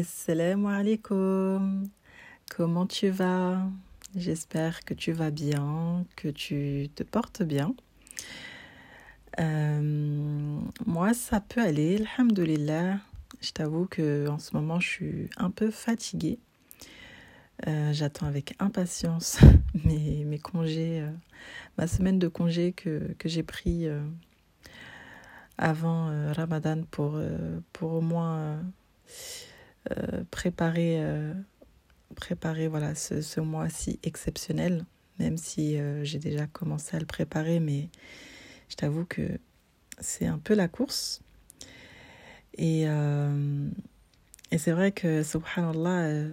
Assalamu alaikum. Comment tu vas? J'espère que tu vas bien, que tu te portes bien. Euh, moi, ça peut aller, alhamdoulilah. Je t'avoue que en ce moment, je suis un peu fatiguée. Euh, j'attends avec impatience mes, congés, euh, ma semaine de congé que, que j'ai pris avant Ramadan pour, pour au moins préparer, préparer voilà, ce, ce mois-ci exceptionnel, même si j'ai déjà commencé à le préparer, mais je t'avoue que c'est un peu la course. Et, euh, et c'est vrai que, subhanallah, euh,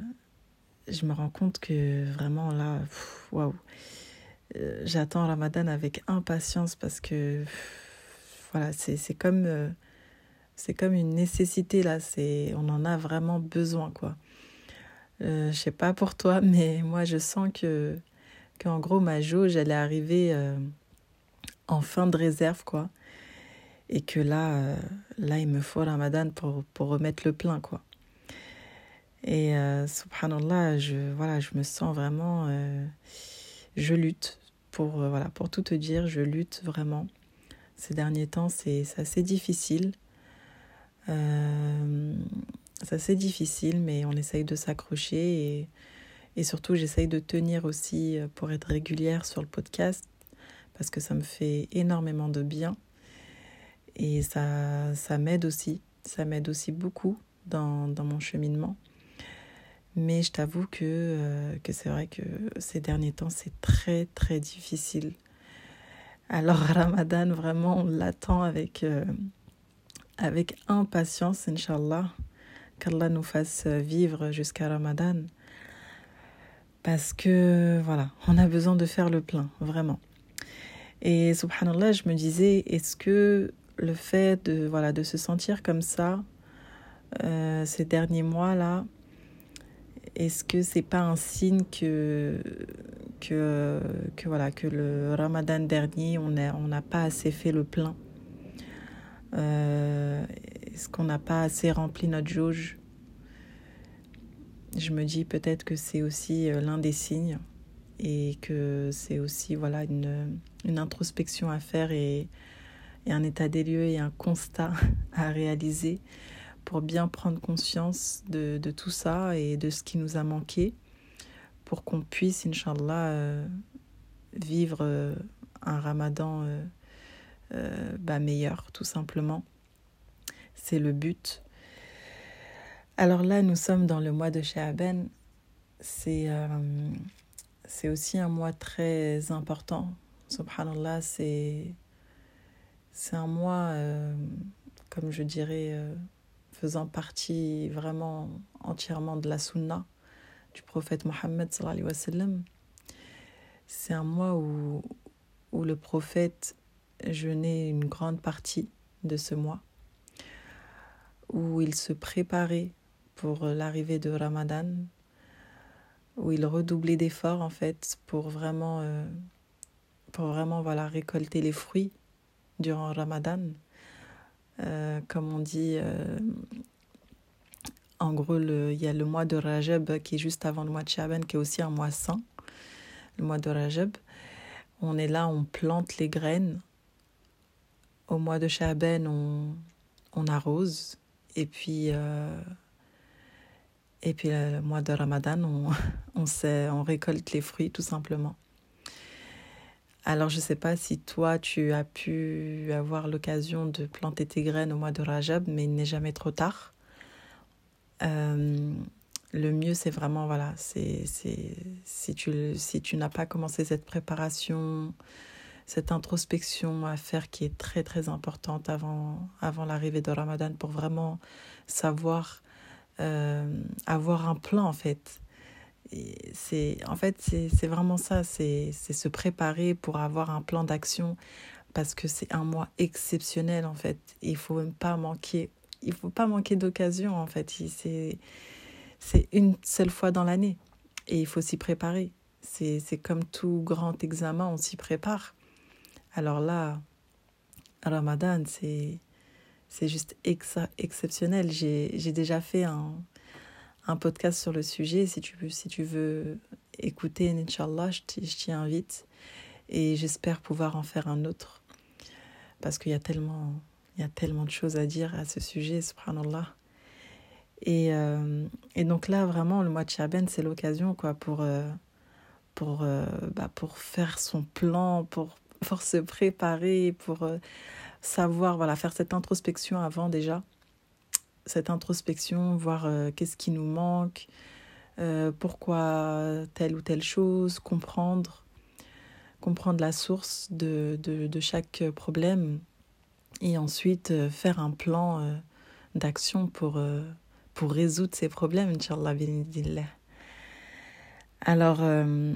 je me rends compte que vraiment là, waouh, euh, j'attends Ramadan avec impatience parce que, voilà, c'est comme, c'est comme une nécessité là, on en a vraiment besoin quoi. je sais pas pour toi, mais moi je sens que, qu'en gros ma jauge elle est arrivée en fin de réserve, quoi. Et que là, euh, là, il me faut Ramadan pour, pour remettre le plein, quoi. Et euh, subhanallah, je, voilà, je me sens vraiment. Euh, je lutte. Pour, voilà, pour tout te dire, je lutte vraiment. Ces derniers temps, c'est assez difficile. C'est assez difficile, mais on essaye de s'accrocher et, et surtout, j'essaye de tenir aussi pour être régulière sur le podcast parce que ça me fait énormément de bien et ça, ça m'aide aussi. Ça m'aide aussi beaucoup dans, dans, mon cheminement. Mais je t'avoue que, euh, que c'est vrai que ces derniers temps, c'est très très difficile. Alors Ramadan, vraiment, on l'attend avec, euh, avec impatience, Inch'Allah, qu'Allah nous fasse vivre jusqu'à Ramadan. Parce que, voilà, on a besoin de faire le plein, vraiment. Et subhanallah, je me disais, est-ce que le fait de, voilà, de se sentir comme ça euh, ces derniers mois-là, est-ce que c'est pas un signe que, que, que, voilà, que le ramadan dernier, on n'a on pas assez fait le plein? Euh, Est-ce qu'on n'a pas assez rempli notre jauge? Je me dis peut-être que c'est aussi euh, l'un des signes et que c'est aussi voilà une, une, introspection à faire et, et, un état des lieux et un constat à réaliser pour bien prendre conscience de, de tout ça et de ce qui nous a manqué pour qu'on puisse, Inch'Allah, euh, vivre un ramadan euh, euh, bah, tout simplement. C'est le but. Alors là, nous sommes dans le mois de Sha'aban. C'est c'est aussi un mois très important. Subhanallah, c'est un mois, euh, comme je dirais, euh, faisant partie vraiment entièrement de la sunna du prophète Mohammed. C'est un mois où, où le prophète jeûnait une grande partie de ce mois, où il se préparait pour l'arrivée de Ramadan, où il redoublait d'efforts en fait pour vraiment, euh, pour vraiment voilà, récolter les fruits durant Ramadan. Euh, comme on dit, euh, en gros, il y a le mois de Rajab qui est juste avant le mois de Shaban, qui est aussi un mois saint, le mois de Rajab. On est là, on plante les graines. Au mois de Shaban, on, on arrose. Et puis, et puis le mois de Ramadan, on, on, sait, on récolte les fruits tout simplement. Alors je ne sais pas si toi tu as pu avoir l'occasion de planter tes graines au mois de Rajab, mais il n'est jamais trop tard. Euh, le mieux c'est vraiment, voilà, c'est si tu, si tu n'as pas commencé cette préparation, cette introspection à faire qui est très très importante avant, avant l'arrivée de Ramadan pour vraiment savoir euh, avoir un plan en fait. C'est en fait c'est vraiment ça, c'est se préparer pour avoir un plan d'action parce que c'est un mois exceptionnel en fait. Il faut même pas manquer, il faut pas manquer d'occasion en fait. C'est c'est une seule fois dans l'année et il faut s'y préparer. C'est comme tout grand examen, on s'y prépare. Alors là, Ramadan, c'est c'est juste exceptionnel. J'ai déjà fait un, un podcast sur le sujet. Si tu veux, si tu veux écouter, Inch'Allah, je t'y invite. Et j'espère pouvoir en faire un autre. Parce qu'il y a tellement, il y a tellement de choses à dire à ce sujet, subhanallah. Et, euh, et donc là, vraiment, le mois de Chaben, c'est l'occasion quoi pour, euh, pour, euh, bah, pour faire son plan, pour, pour se préparer, pour savoir, voilà, faire cette introspection avant déjà. Cette introspection, voir qu'est-ce qui nous manque, pourquoi telle ou telle chose, comprendre, comprendre la source de, de, chaque problème et ensuite faire un plan d'action pour pour résoudre ces problèmes, Inch'Allah, Alors, euh,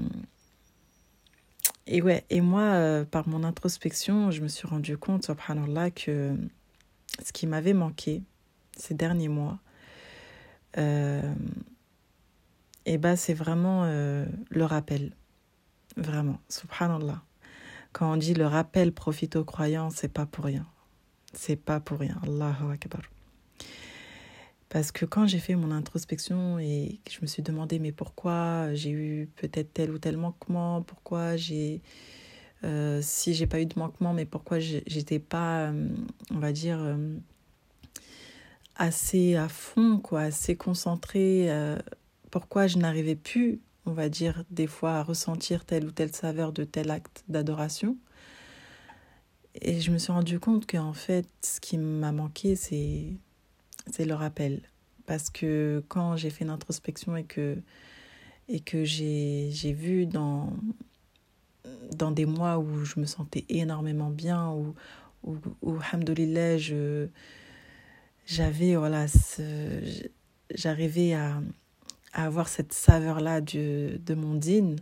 et moi, euh, par mon introspection, je me suis rendu compte, subhanallah, que ce qui m'avait manqué ces derniers mois, euh, et bah, c'est vraiment le rappel. Vraiment, subhanallah. Quand on dit le rappel profite aux croyants, c'est pas pour rien. C'est pas pour rien. Allahu Akbar. Parce que quand j'ai fait mon introspection et que je me suis demandé mais pourquoi j'ai eu peut-être tel ou tel manquement, pourquoi j'ai euh, si j'ai pas eu de manquement, mais pourquoi j'étais pas, euh, on va dire, euh, assez à fond, quoi, assez concentrée, pourquoi je n'arrivais plus, on va dire, des fois à ressentir telle ou telle saveur de tel acte d'adoration. Et je me suis rendu compte qu'en fait, ce qui m'a manqué, c'est c'est le rappel. Parce que quand j'ai fait une introspection et que, et que j'ai vu dans, dans des mois où je me sentais énormément bien, où, où, où j'avais, voilà, j'arrivais à, à, avoir cette saveur-là de, de mon dîne,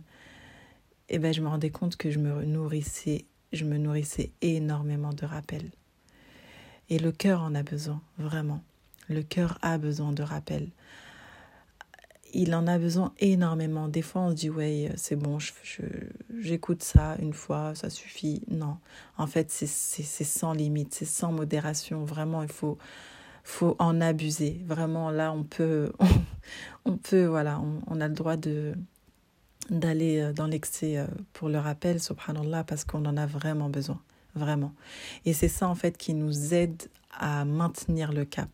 et ben je me rendais compte que je me nourrissais, je me nourrissais énormément de rappels. Et le cœur en a besoin, vraiment. Le cœur a besoin de rappel. Il en a besoin énormément. Des fois, on se dit, ouais, c'est bon, j'écoute ça une fois, ça suffit. Non, en fait, c'est sans limite, c'est sans modération. Vraiment, il faut, faut en abuser. Vraiment, là, on peut, on, peut, voilà, on, a le droit de d'aller euh, dans l'excès euh, pour le rappel, subhanallah, parce qu'on en a vraiment besoin, vraiment. Et c'est ça, en fait, qui nous aide à maintenir le cap,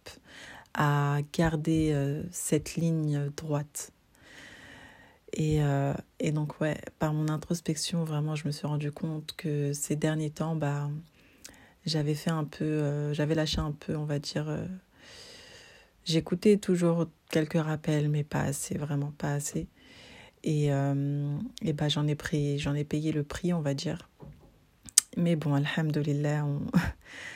à garder euh, cette ligne droite. Et, euh, et, donc, ouais, par mon introspection, vraiment, je me suis rendu compte que ces derniers temps, bah, j'avais fait un peu, euh, j'avais lâché un peu, on va dire. J'écoutais toujours quelques rappels, mais pas assez, vraiment pas assez. Et, et bah, j'en ai pris, j'en ai payé le prix, on va dire. Mais bon, alhamdoulilah, on,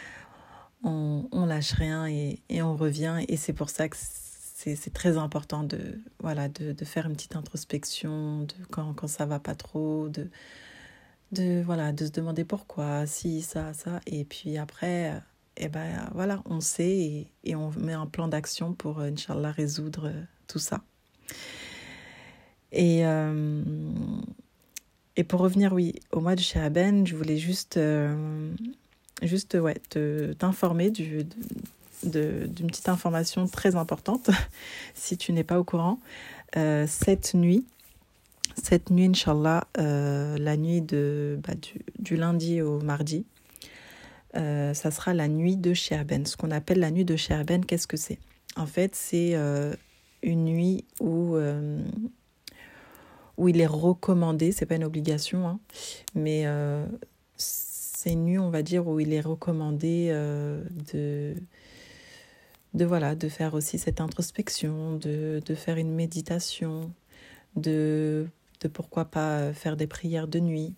on, lâche rien et, et, on revient. Et c'est pour ça que c'est très important de, voilà, de, de, faire une petite introspection de quand, quand ça va pas trop, de, de, voilà, de se demander pourquoi, si, ça, ça. Et puis après, eh ben, voilà, on sait et, et on met un plan d'action pour, Inch'Allah, résoudre tout ça. Et, euh, et pour revenir, oui, au mois de Shahaben, je voulais juste euh, juste ouais, t'informer du, d'une petite information très importante, si tu n'es pas au courant. Euh, cette nuit, cette nuit, Inch'Allah, euh, la nuit de, bah, du, lundi au mardi, euh, ça sera la nuit de Sherben. Ce qu'on appelle la nuit de Sherben, qu'est-ce que c'est? En fait, c'est une nuit où, où il est recommandé, c'est pas une obligation, hein, mais c'est une nuit, on va dire, où il est recommandé euh, de, de, voilà, de faire aussi cette introspection, de, de faire une méditation, de, de pourquoi pas faire des prières de nuit,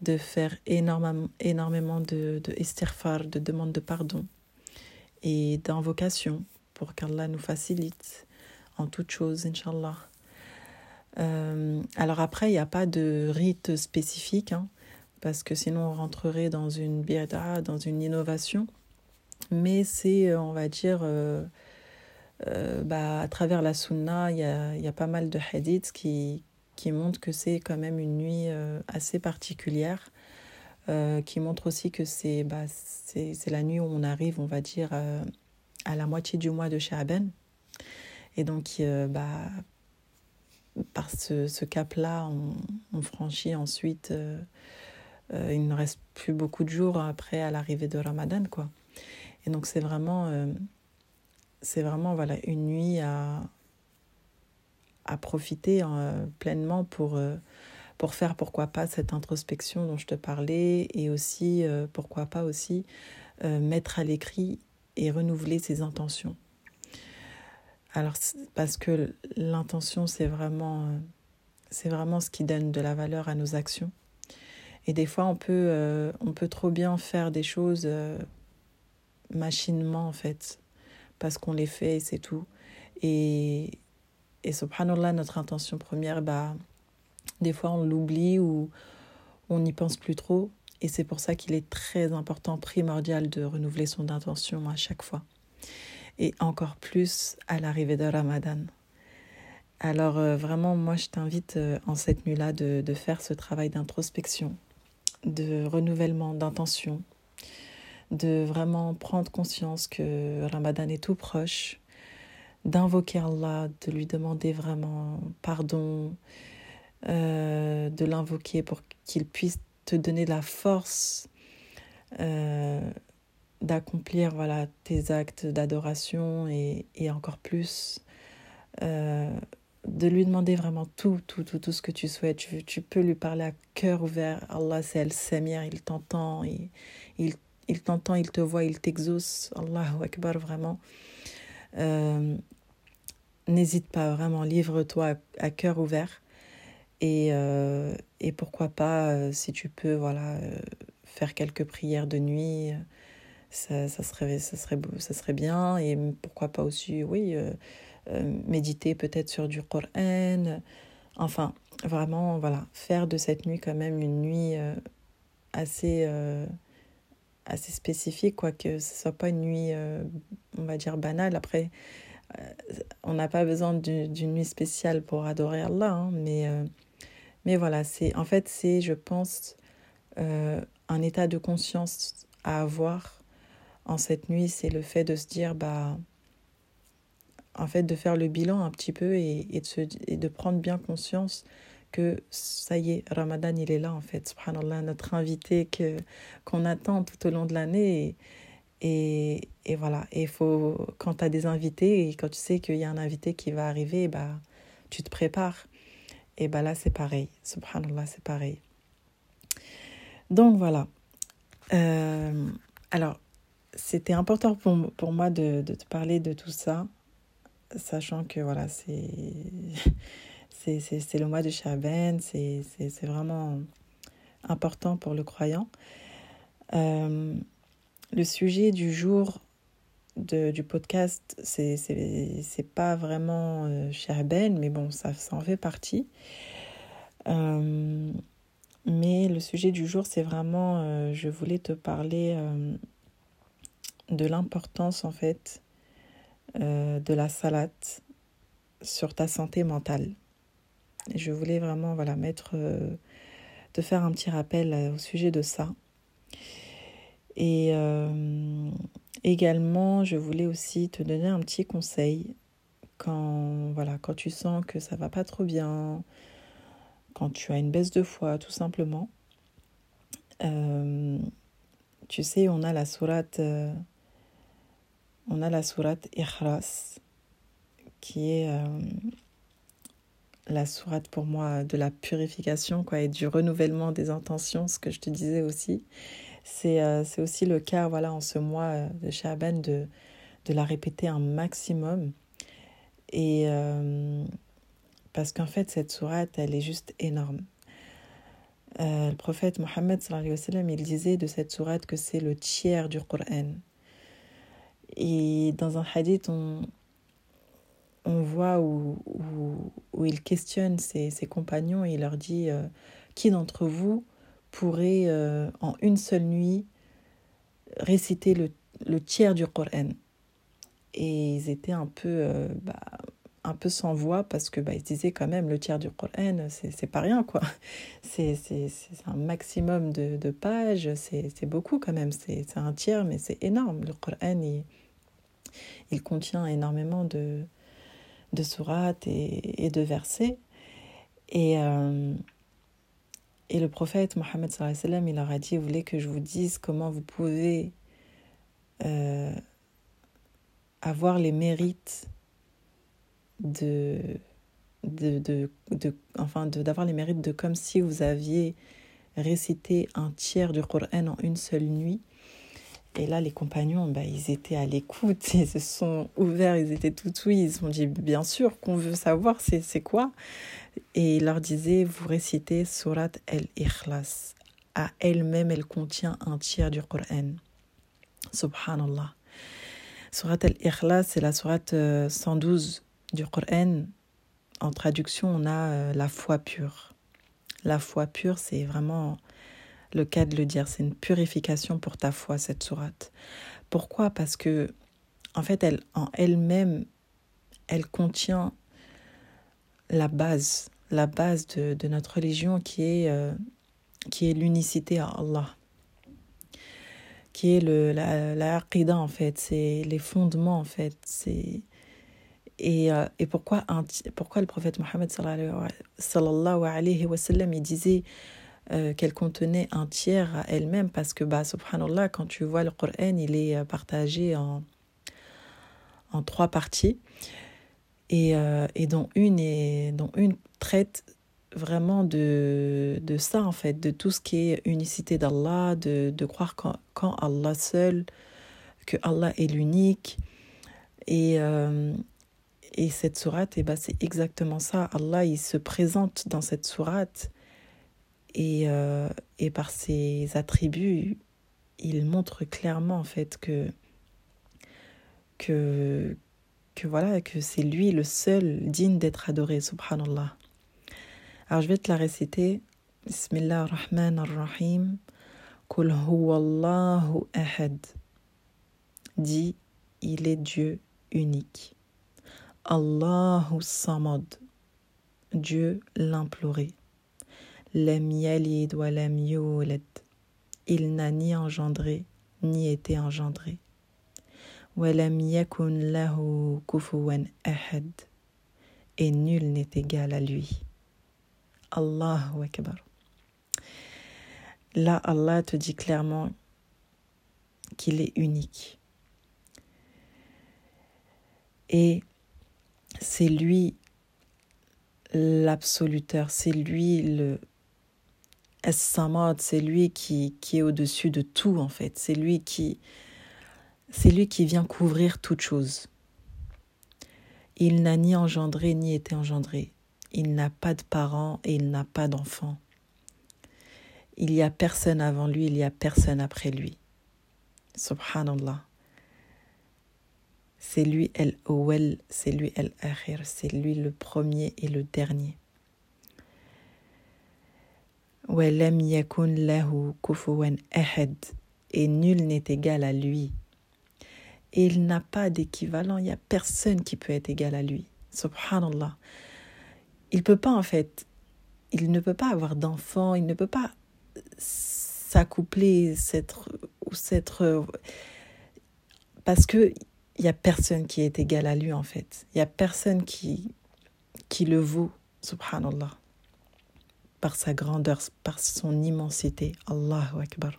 de faire énormément, énormément de, de estirfar, de demande de pardon et d'invocation pour qu'Allah nous facilite en toute chose, Inch'Allah. Euh, alors après, il n'y a pas de rite spécifique. Hein parce que sinon on rentrerait dans une biada, dans une innovation. Mais c'est, euh, on va dire, euh, euh, bah, à travers la sunna, il y a, y a, pas mal de hadiths qui, qui montrent que c'est quand même une nuit assez particulière, qui montrent aussi que c'est bah, c'est la nuit où on arrive, on va dire, à la moitié du mois de Sha'ban. Et donc, bah, par ce, ce cap-là, on, franchit ensuite. Il ne reste plus beaucoup de jours après à l'arrivée de Ramadan, quoi. Et donc, c'est vraiment, c'est vraiment voilà, une nuit à, à profiter pleinement pour pour faire pourquoi pas cette introspection dont je te parlais et aussi euh, pourquoi pas aussi euh, mettre à l'écrit et renouveler ses intentions. Alors parce que l'intention c'est vraiment euh, c'est vraiment ce qui donne de la valeur à nos actions. Et des fois on peut on peut trop bien faire des choses machinement en fait parce qu'on les fait et c'est tout. Et et subhanallah notre intention première bah des fois, on l'oublie ou on n'y pense plus trop. Et c'est pour ça qu'il est très important, primordial de renouveler son intention à chaque fois. Et encore plus à l'arrivée de Ramadan. Alors euh, vraiment, moi, je t'invite euh, en cette nuit-là de, de, faire ce travail d'introspection, de renouvellement d'intention, de vraiment prendre conscience que Ramadan est tout proche, d'invoquer Allah, de lui demander vraiment pardon, euh, de l'invoquer pour qu'il puisse te donner la force euh, d'accomplir voilà, tes actes d'adoration et, et, encore plus euh, de lui demander vraiment tout, tout, tout, tout ce que tu souhaites. Tu, tu peux lui parler à cœur ouvert. Allah, c'est El Samir, il t'entend, il, il, il t'entend, il te voit, il t'exauce. Allahu Akbar, vraiment. N'hésite pas, vraiment, livre-toi à, cœur ouvert. Et, euh, et pourquoi pas, euh, si tu peux, voilà, euh, faire quelques prières de nuit, ça, ça, serait, ça, serait, ça serait bien. Et pourquoi pas aussi, oui, méditer peut-être sur du Coran. Enfin, vraiment, voilà, faire de cette nuit quand même une nuit assez, assez spécifique, quoi, que ce soit pas une nuit, on va dire, banale. Après, on n'a pas besoin d'une nuit spéciale pour adorer Allah, hein, mais mais voilà, c'est en fait, c'est, je pense, euh, un état de conscience à avoir en cette nuit, c'est le fait de se dire, bah, en fait, de faire le bilan un petit peu et, de, prendre bien conscience que ça y est, Ramadan, il est là, en fait, subhanallah, notre invité que, qu'on attend tout au long de l'année. Et, et, voilà, et faut, quand tu as des invités et quand tu sais qu'il y a un invité qui va arriver, bah, tu te prépares. Et bien là, c'est pareil. Subhanallah, c'est pareil. Donc voilà. Euh, alors, c'était important pour, pour moi de, te parler de tout ça, sachant que voilà, c'est, le mois de Shaban, c'est, vraiment important pour le croyant. Euh, le sujet du jour de, du podcast, c'est, pas vraiment euh, mais bon, ça, en fait partie. Euh, mais le sujet du jour, c'est vraiment, euh, je voulais te parler de l'importance en fait de la salade sur ta santé mentale. Je voulais vraiment voilà mettre, te faire un petit rappel au sujet de ça. Et Également, je voulais aussi te donner un petit conseil quand voilà, quand tu sens que ça va pas trop bien, quand tu as une baisse de foi tout simplement. Euh, tu sais, on a la sourate euh, on a la sourate Ikhlas qui est euh, la sourate pour moi de la purification quoi et du renouvellement des intentions, ce que je te disais aussi. Euh, c'est aussi le cas voilà, en ce mois euh, de Shaban de, de la répéter un maximum. Et euh, parce qu'en fait, cette sourate, elle est juste énorme. le prophète Mohammed, il disait de cette sourate que c'est le tiers du Coran. Et dans un hadith, on, on voit où, où, où il questionne ses, ses, compagnons et il leur dit Qui d'entre vous pourrait euh, en une seule nuit réciter le, le, tiers du Coran? Et ils étaient un peu, euh, bah, un peu sans voix parce que bah, ils disaient quand même le tiers du Coran, c'est pas rien quoi. C'est un maximum de, de pages, c'est beaucoup quand même. C'est un tiers, mais c'est énorme. Le Coran, il, il contient énormément de, de sourates et, de versets. Et, euh, et le prophète Mohammed il leur a dit, vous voulez que je vous dise comment vous pouvez euh, avoir les mérites de, de, de, de enfin d'avoir les mérites de comme si vous aviez récité un tiers du Coran en une seule nuit. Et là, les compagnons, bah, ils étaient à l'écoute, ils se sont ouverts, ils étaient tout oui, ils ont dit bien sûr qu'on veut savoir c'est quoi. Et il leur disait, vous récitez Surat al-Ikhlas. À elle-même, elle contient un tiers du Coran. Subhanallah. Surat al-Ikhlas, c'est la surat 112 euh, du Coran. En traduction, on a euh, la foi pure. La foi pure, c'est vraiment le cas de le dire. C'est une purification pour ta foi, cette sourate. Pourquoi? Parce que, en fait, elle, en elle-même, elle contient la base, la base de, de notre religion qui est, euh, est l'unicité à Allah, qui est le, la, la en fait, c'est les fondements, en fait. C'est, et, euh, et pourquoi, pourquoi le prophète Mohammed il disait euh, qu'elle contenait un tiers à elle-même? Parce que, bah, subhanallah, quand tu vois le Coran, il est euh, partagé en, en trois parties et, et dont, une est, dont une traite vraiment de, de ça, en fait, de tout ce qui est unicité d'Allah, de, de croire qu'en, qu'en Allah seul, que Allah est l'unique. Et, et cette sourate, eh ben, c'est exactement ça. Allah, il se présente dans cette sourate et, euh, et par ses attributs, il montre clairement en fait que, que, que voilà, que c'est lui le seul digne d'être adoré, subhanallah. Alors je vais te la réciter. Bismillah ar-Rahman ar-Rahim. Kul huwallahu ahad. Dit, il est Dieu unique. Allahu samad. Dieu l'imploré. Lam yalid wa lam Il n'a ni engendré, ni été engendré. Wa lam yakun lahu kufuwan ahad. Et nul n'est égal à lui. Allahu Akbar. Là, Allah te dit clairement qu'il est unique. Et c'est lui l'absoluteur, c'est lui le, c'est lui qui, qui est au-dessus de tout en fait. C'est lui qui c'est lui qui vient couvrir toute chose. Il n'a ni engendré ni été engendré. Il n'a pas de parents et il n'a pas d'enfants. Il n'y a personne avant lui, il n'y a personne après lui. Subhanallah. C'est lui el Owel, c'est lui el Akhir, c'est lui le premier et le dernier. Et nul n'est égal à lui. Et il n'a pas d'équivalent, il n'y a personne qui peut être égal à lui. Subhanallah. Il peut pas en fait, il ne peut pas avoir d'enfant, il ne peut pas s'accoupler, s'être ou s'être parce que il n'y a personne qui est égal à lui en fait. Il n'y a personne qui, qui le vaut, subhanallah par sa grandeur, par son immensité. Allahu Akbar.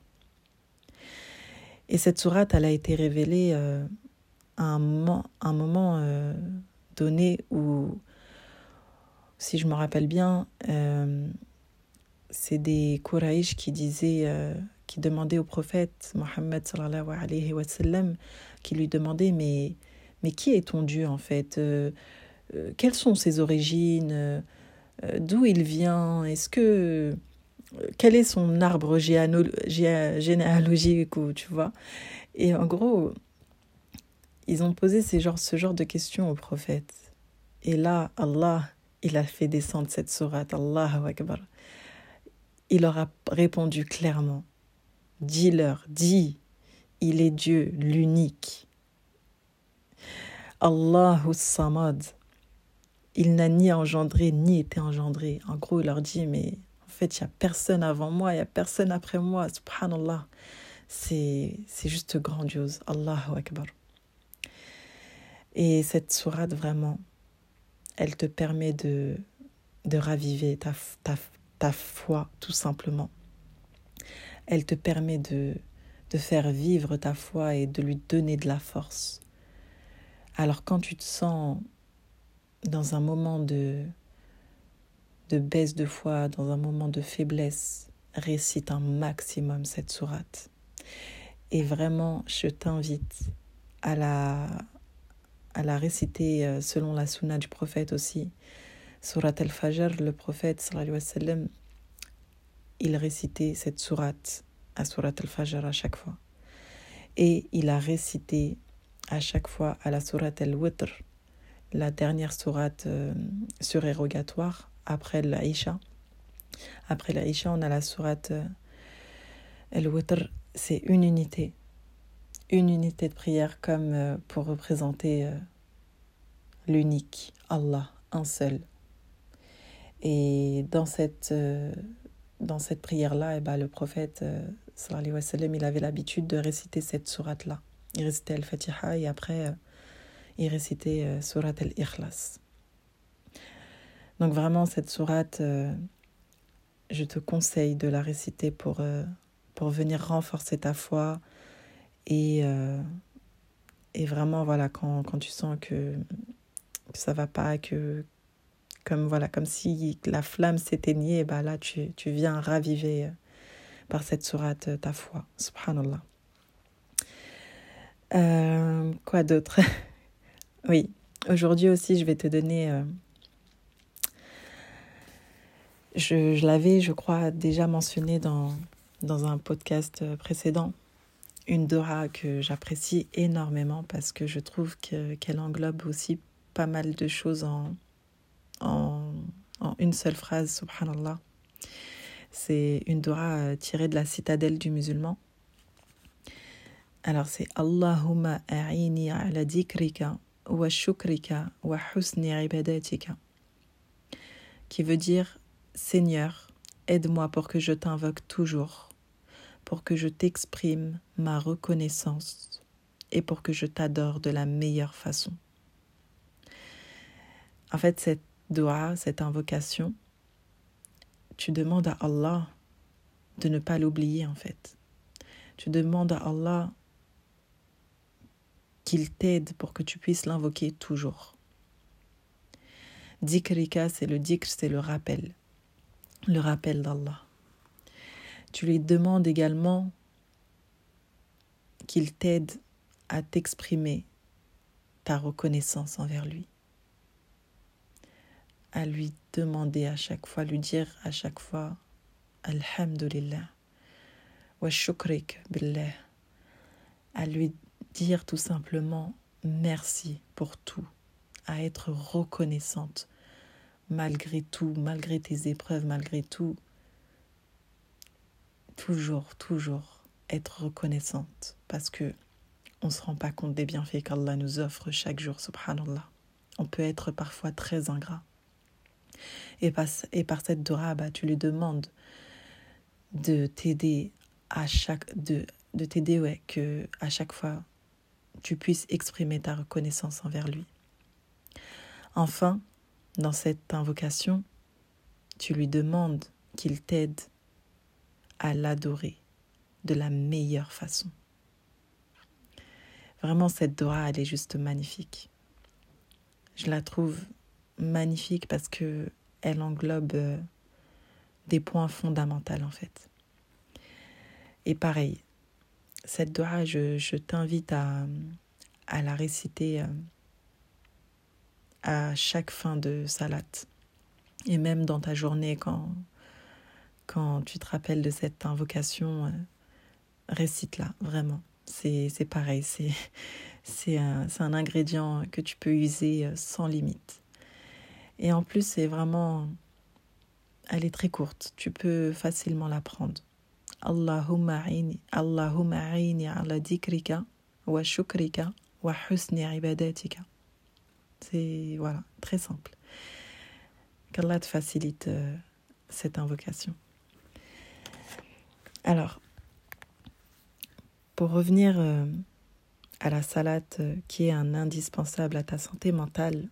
Et cette sourate, elle a été révélée euh, à un moment, un moment euh, donné où, si je me rappelle bien, euh, c'est des Quraysh qui disaient, qui demandaient au prophète Mohammed sallallahu alayhi wa sallam, qui lui demandaient mais, mais qui est ton Dieu en fait Quelles sont ses origines euh, d'où il vient, est-ce que euh, quel est son arbre généalogique ou tu vois. Et en gros ils ont posé ces genres, ce genre de questions au prophète. Et là Allah il a fait descendre cette sourate Allahu Akbar. Il leur a répondu clairement. Dis-leur dis il est Dieu l'unique Allahu Samad il n'a ni engendré ni été engendré. En gros, il leur dit, mais en fait, il n'y a personne avant moi, il n'y a personne après moi. Subhanallah. C'est, juste grandiose. Allahu Akbar. Et cette sourate, vraiment, elle te permet de, de raviver ta, ta, ta foi tout simplement. Elle te permet de, de faire vivre ta foi et de lui donner de la force. Alors quand tu te sens dans un moment de, de baisse de foi, dans un moment de faiblesse, récite un maximum cette sourate. Et vraiment, je t'invite à la, à la réciter euh, selon la sunna du prophète aussi. Surat al-Fajr, le prophète, sallallahu alayhi sallam, il récitait cette sourate à Surat al-Fajr à chaque fois. Et il a récité à chaque fois à la Surat al-Witr, la dernière sourate euh, surérogatoire après l'Aïcha. Après l'Aïcha, on a la sourate euh, al-Witr, c'est une unité. Une unité de prière comme euh, pour représenter euh, l'unique, Allah, un seul. Et dans cette, dans cette prière-là, eh ben, le prophète, alayhi wa il avait l'habitude de réciter cette sourate-là. Il récitait Al-Fatiha et après, il récitait Surat Al-Ikhlas. Donc vraiment, cette sourate, je te conseille de la réciter pour, pour venir renforcer ta foi et, et vraiment, voilà, quand, quand tu sens que, que ça va pas, que, comme voilà comme si la flamme s'éteignait, bah là tu, tu viens raviver par cette sourate ta foi. Subhanallah. Euh, quoi d'autre? Oui, aujourd'hui aussi je vais te donner. Euh, je, je l'avais, je crois, déjà mentionné dans, dans un podcast précédent. Une Dora que j'apprécie énormément parce que je trouve qu'elle englobe aussi pas mal de choses en, en, en une seule phrase, subhanallah. C'est une dua tirée de la citadelle du musulman. Alors c'est Allahumma a'ini ala dikrika wa shukrika wa husni ibadatika qui veut dire Seigneur, aide-moi pour que je t'invoque toujours, pour que je t'exprime ma reconnaissance et pour que je t'adore de la meilleure façon. En fait, cette dua, cette invocation, tu demandes à Allah de ne pas l'oublier en fait. Tu demandes à Allah qu'il t'aide pour que tu puisses l'invoquer toujours. Dikrika, c'est le dikr, c'est le rappel. Le rappel d'Allah. Tu lui demandes également qu'il t'aide à t'exprimer ta reconnaissance envers lui à lui demander à chaque fois, lui dire à chaque fois Alhamdulillah wa shukrik billah, à lui dire tout simplement merci pour tout, à être reconnaissante malgré tout, malgré tes épreuves, malgré tout. Toujours, toujours être reconnaissante parce que on se rend pas compte des bienfaits qu'Allah nous offre chaque jour, subhanallah. On peut être parfois très ingrat. Et par, et par cette Dora, bah, tu lui demandes de t'aider à chaque de, de t'aider ouais que à chaque fois tu puisses exprimer ta reconnaissance envers lui. Enfin, dans cette invocation, tu lui demandes qu'il t'aide à l'adorer de la meilleure façon. Vraiment, cette Dora, elle est juste magnifique. Je la trouve magnifique parce que elle englobe euh, des points fondamentaux en fait. Et pareil, cette doha, je, t'invite à, la réciter euh, à chaque fin de salat. Et même dans ta journée, quand, tu te rappelles de cette invocation, euh, récite-la, vraiment. C'est pareil, c'est un ingrédient que tu peux user sans limite. Et en plus, c'est vraiment. Elle est très courte. Tu peux facilement la prendre. Allahumma aini, Allahumma aini ala dikrika wa shukrika wa husni ibadatika. C'est voilà, très simple. Qu'Allah te facilite euh, cette invocation. Alors, pour revenir euh, à la salade euh, qui est un indispensable à ta santé mentale,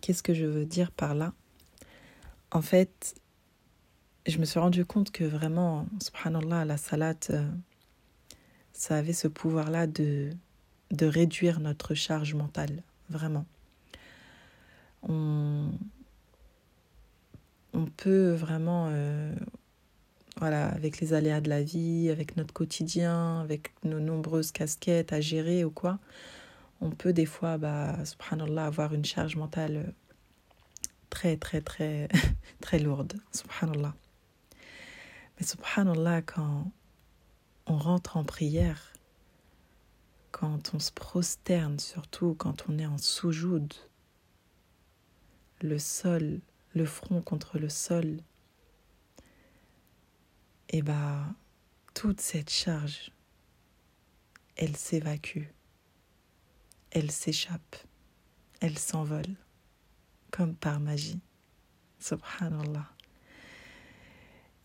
qu'est-ce que je veux dire par là? En fait, je me suis rendu compte que vraiment, subhanallah, la salat, euh, ça avait ce pouvoir-là de, de réduire notre charge mentale, vraiment. On, on peut vraiment, euh, voilà, avec les aléas de la vie, avec notre quotidien, avec nos nombreuses casquettes à gérer ou quoi, on peut des fois, bah, subhanallah, avoir une charge mentale très, très, très, très lourde, subhanallah. Mais subhanallah, quand on rentre en prière, quand on se prosterne, surtout quand on est en soujoud, le sol, le front contre le sol, et eh bah, toute cette charge, elle s'évacue, elle s'échappe, elle s'envole, comme par magie. Subhanallah.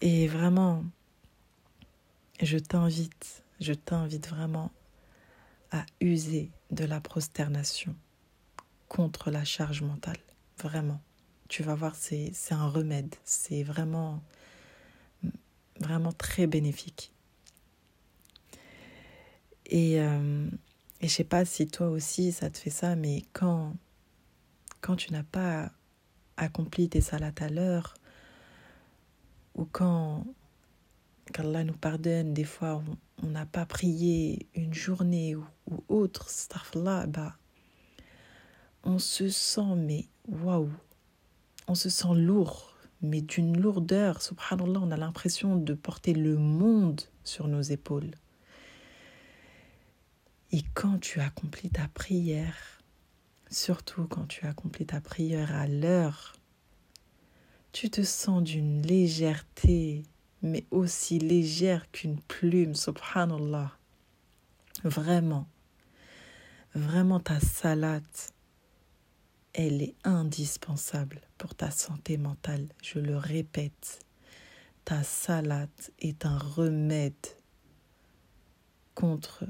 Et vraiment, je t'invite, je t'invite vraiment à user de la prosternation contre la charge mentale. Vraiment. Tu vas voir, c'est un remède. C'est vraiment, vraiment très bénéfique. Et, euh, et je sais pas si toi aussi ça te fait ça, mais quand, quand tu n'as pas accompli tes salats à l'heure, ou quand qu'Allah nous pardonne, des fois on n'a pas prié une journée ou, ou autre, bah, on se sent, mais waouh, on se sent lourd, mais d'une lourdeur, subhanallah, on a l'impression de porter le monde sur nos épaules. Et quand tu accomplis ta prière, surtout quand tu accomplis ta prière à l'heure, tu te sens d'une légèreté, mais aussi légère qu'une plume, subhanallah. Vraiment, vraiment ta salade, elle est indispensable pour ta santé mentale. Je le répète, ta salade est un remède contre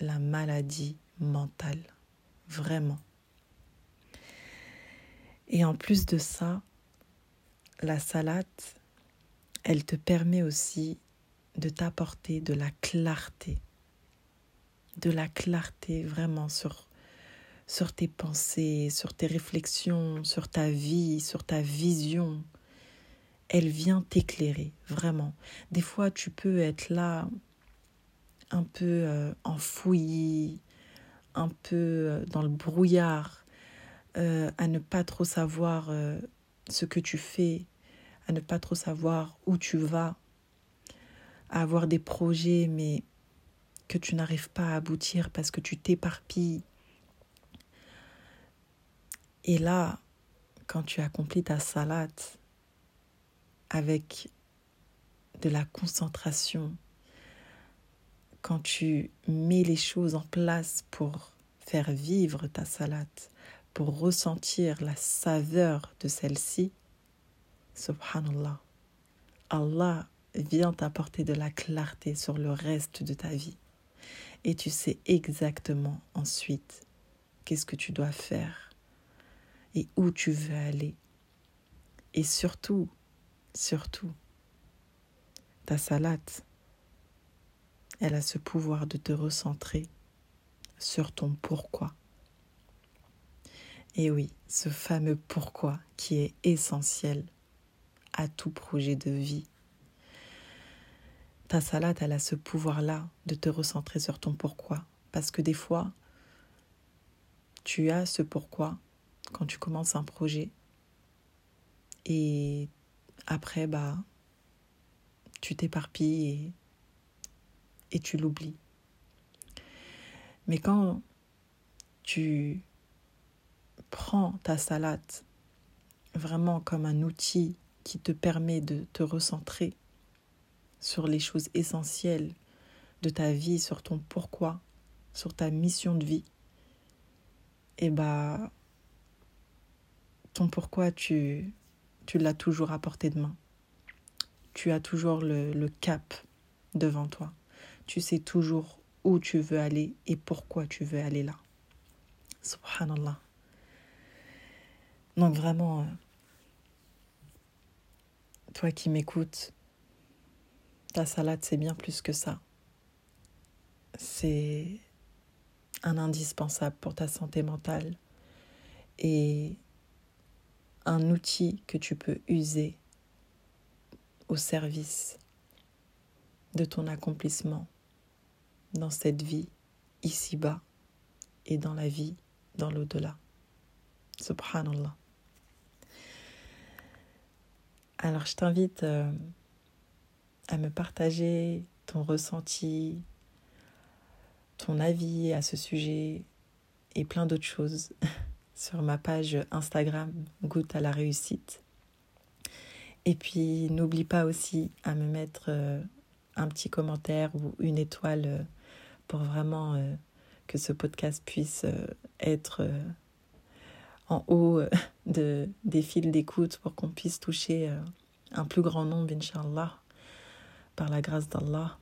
la maladie mentale. Vraiment. Et en plus de ça, la salade, elle te permet aussi de t'apporter de la clarté. De la clarté vraiment sur, sur tes pensées, sur tes réflexions, sur ta vie, sur ta vision. Elle vient t'éclairer, vraiment. Des fois, tu peux être là un peu euh, enfoui, un peu euh, dans le brouillard, euh, à ne pas trop savoir ce que tu fais, à ne pas trop savoir où tu vas, à avoir des projets mais que tu n'arrives pas à aboutir parce que tu t'éparpilles. Et là, quand tu accomplis ta salade avec de la concentration, quand tu mets les choses en place pour faire vivre ta salade, pour ressentir la saveur de celle-ci, Subhanallah. Allah vient t'apporter de la clarté sur le reste de ta vie. Et tu sais exactement ensuite qu'est-ce que tu dois faire et où tu veux aller. Et surtout, surtout, ta salade, elle a ce pouvoir de te recentrer sur ton pourquoi. Et oui, ce fameux pourquoi qui est essentiel à tout projet de vie. Ta salade, elle a ce pouvoir-là de te recentrer sur ton pourquoi. Parce que des fois, tu as ce pourquoi quand tu commences un projet. Et après, bah, tu t'éparpilles et, et tu l'oublies. Mais quand tu prends ta salade vraiment comme un outil qui te permet de te recentrer sur les choses essentielles de ta vie, sur ton pourquoi, sur ta mission de vie, et eh bah ton pourquoi tu tu l'as toujours à portée de main. Tu as toujours le cap devant toi. Tu sais toujours où tu veux aller et pourquoi tu veux aller là. Subhanallah. Donc vraiment, euh, toi qui m'écoutes, ta salade, c'est bien plus que ça. C'est un indispensable pour ta santé mentale et un outil que tu peux user au service de ton accomplissement dans cette vie ici-bas et dans la vie dans l'au-delà. Subhanallah. Alors je t'invite euh, à me partager ton ressenti, ton avis à ce sujet et plein d'autres choses sur ma page Instagram Goutte à la réussite. Et puis n'oublie pas aussi à me mettre euh, un petit commentaire ou une étoile euh, pour vraiment que ce podcast puisse être en haut euh, de, des fils d'écoute pour qu'on puisse toucher euh, un plus grand nombre, Inch'Allah, par la grâce d'Allah.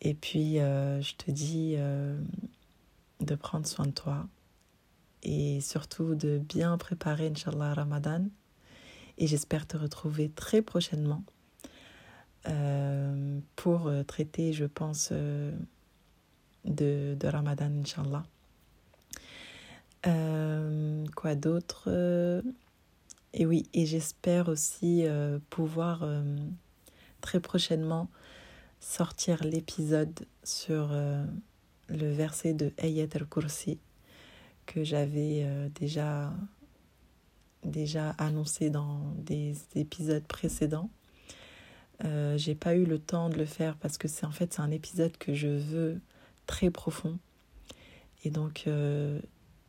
Et puis, euh, je te dis de prendre soin de toi et surtout de bien préparer, Inch'Allah, Ramadan. Et j'espère te retrouver très prochainement pour traiter, je pense, de, Ramadan, Inch'Allah. Euh, quoi d'autre euh, Et oui, et j'espère aussi euh, pouvoir très prochainement sortir l'épisode sur le verset de Ayat al-Kursi que j'avais déjà, déjà annoncé dans des épisodes précédents. j'ai pas eu le temps de le faire parce que c'est en fait c'est un épisode que je veux très profond et donc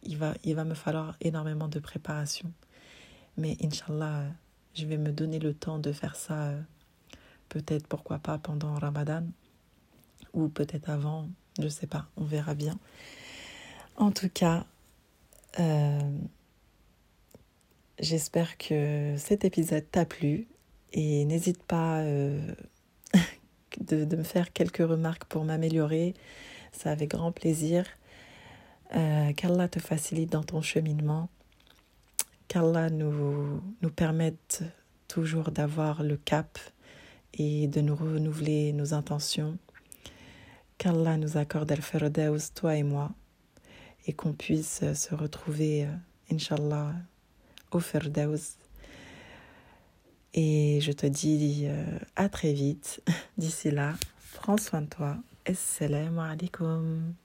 il va, il va me falloir énormément de préparation. Mais Inch'Allah, je vais me donner le temps de faire ça, euh, peut-être, pourquoi pas, pendant Ramadan, ou peut-être avant, je ne sais pas, on verra bien. En tout cas, euh, j'espère que cet épisode t'a plu et n'hésite pas euh, de, de me faire quelques remarques pour m'améliorer. C'est avec grand plaisir. Euh, qu'Allah te facilite dans ton cheminement, qu'Allah nous, nous permette toujours d'avoir le cap et de nous renouveler nos intentions, qu'Allah nous accorde Al-Firdaus, toi et moi, et qu'on puisse se retrouver, euh, Inch'Allah, au Firdaus. Et je te dis euh, à très vite. D'ici là, prends soin de toi. Assalamu alaikum.